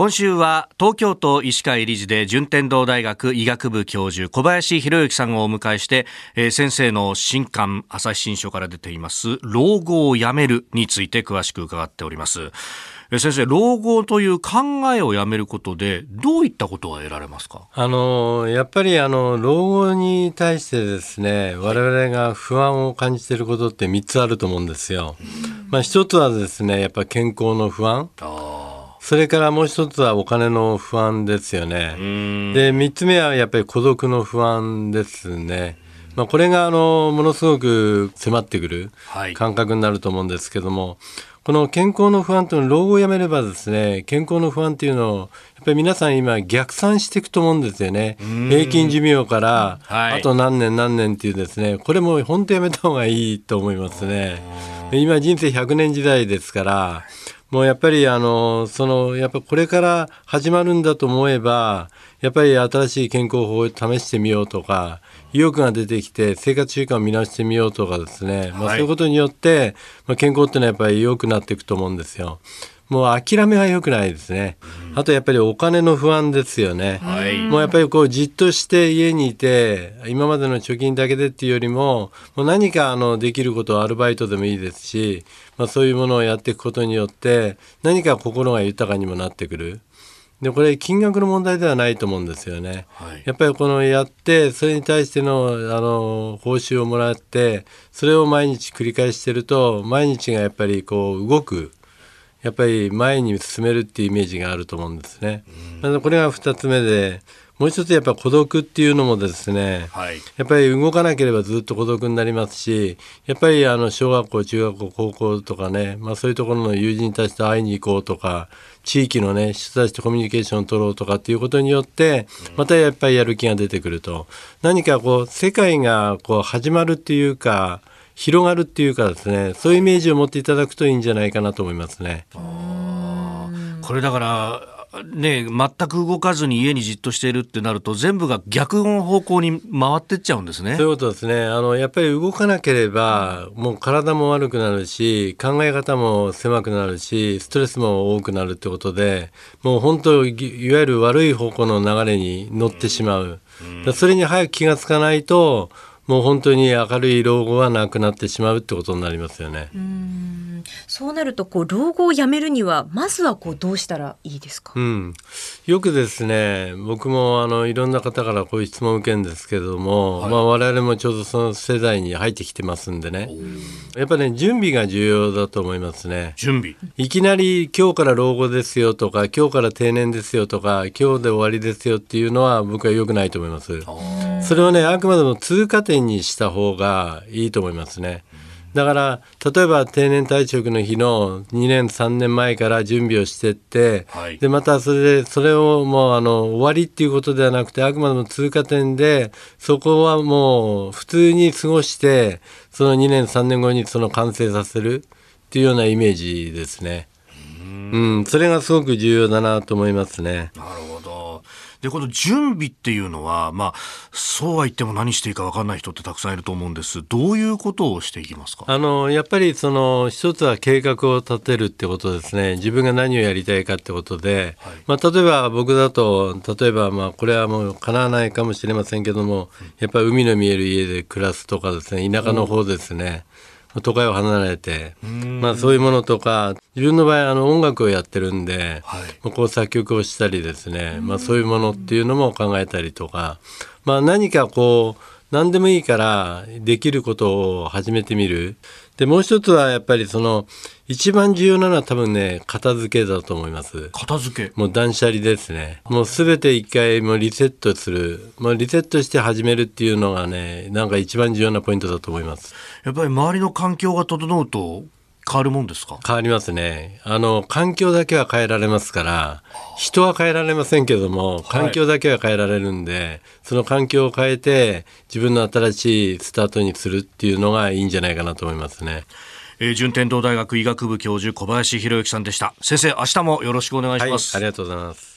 今週は東京都医師会理事で順天堂大学医学部教授小林博之さんをお迎えして、えー先生の新刊朝日新書から出ています老後をやめるについて詳しく伺っております。えー先生、老後という考えをやめることでどういったことが得られますか？あのやっぱりあの老後に対してですね我々が不安を感じていることって3つあると思うんですよ。まあ、一つはですねやっぱ健康の不安それからもう一つはお金の不安ですよね。で3つ目はやっぱり孤独の不安ですね。まあ、これがあのものすごく迫ってくるはい。感覚になると思うんですけども、この健康の不安というのは老後をやめればですね健康の不安っていうのをやっぱり皆さん今逆算していくと思うんですよね。平均寿命からはい。あと何年何年っていうですねこれも本当やめた方がいいと思いますね。で今人生100年時代ですからもうやっぱりあのそのやっぱこれから始まるんだと思えばやっぱり新しい健康法を試してみようとか意欲が出てきて生活習慣を見直してみようとかですね、まあ、はい。そういうことによって、まあ、健康っていうのはやっぱり良くなっていくと思うんですよ。もう諦めは良くないですね。あとやっぱりお金の不安ですよね。はいもうやっぱりこうじっとして家にいて今までの貯金だけでっていうよりももう何かあのできることをアルバイトでもいいですし、まあ、そういうものをやっていくことによって何か心が豊かにもなってくる。でこれ金額の問題ではないと思うんですよね。はいやっぱりこのやってそれに対してのあの報酬をもらってそれを毎日繰り返してると毎日がやっぱりこう動くやっぱり前に進めるっていうイメージがあると思うんですね。なのでこれが2つ目でもう一つやっぱ孤独っていうのもですね、はい。やっぱり動かなければずっと孤独になりますしやっぱりあの小学校中学校高校とかね、まあ、そういうところの友人たちと会いに行こうとか地域のね人たちとコミュニケーションを取ろうとかっていうことによってまたやっぱりやる気が出てくると。何かこう世界がこう始まるっていうか広がるっていうかですねそういうイメージを持っていただくといいんじゃないかなと思いますね。これだからね全く動かずに家にじっとしているってなると全部が逆の方向に回ってっちゃうんですねそういうことですね。あの、やっぱり動かなければ、もう体も悪くなるし、考え方も狭くなるし、ストレスも多くなるってことで、もう本当、いいわゆる悪い方向の流れに乗ってしまう。それに早く気がつかないと、もう本当に明るい老後はなくなってしまうってことになりますよね。そうなるとこう老後をやめるにはまずはこうどうしたらいいですか？うん、よくですね僕もあのいろんな方からこういう質問を受けるんですけれども、まあ、我々もちょうどその世代に入ってきてますんでねやっぱね準備が重要だと思いますね。準備いきなり今日から老後ですよとか今日から定年ですよとか今日で終わりですよっていうのは僕は良くないと思います。それをねあくまでも通過点にした方がいいと思いますね。だから例えば定年退職の日の2年3年前から準備をしてって、はいでまたそれでそれをもうあの終わりっていうことではなくてあくまでも通過点でそこはもう普通に過ごしてその2年3年後にその完成させるっていうようなイメージですね。うん、それがすごく重要だなと思いますね。なるほど。で、この準備っていうのは、まあ、そうは言っても何していいか分かんない人ってたくさんいると思うんです。どういうことをしていきますか？あのやっぱりその一つは計画を立てるってことですね。自分が何をやりたいかってことで、まあ、例えば僕だと例えばまあこれはもう叶わないかもしれませんけどもやっぱり海の見える家で暮らすとかですね田舎の方ですね、都会を離れて、まあ、そういうものとか自分の場合あの音楽をやってるんで、はい。まあこう作曲をしたりですね、まあ、そういうものっていうのも考えたりとか、まあ、何かこう何でもいいからできることを始めてみる。でもう一つはやっぱりその一番重要なのは多分ね片付けだと思います。片付け。もう断捨離ですね。もうすべて一回もうリセットする。もうリセットして始めるっていうのがね、なんか一番重要なポイントだと思います。やっぱり周りの環境が整うと変わるもんですか？変わりますね。あの、環境だけは変えられますから、人は変えられませんけども、環境だけは変えられるんで、その環境を変えて、自分の新しいスタートにするっていうのがいいんじゃないかなと思いますね。えー順天堂大学医学部教授小林博之さんでした。先生、明日もよろしくお願いしはい、ます。ありがとうございます。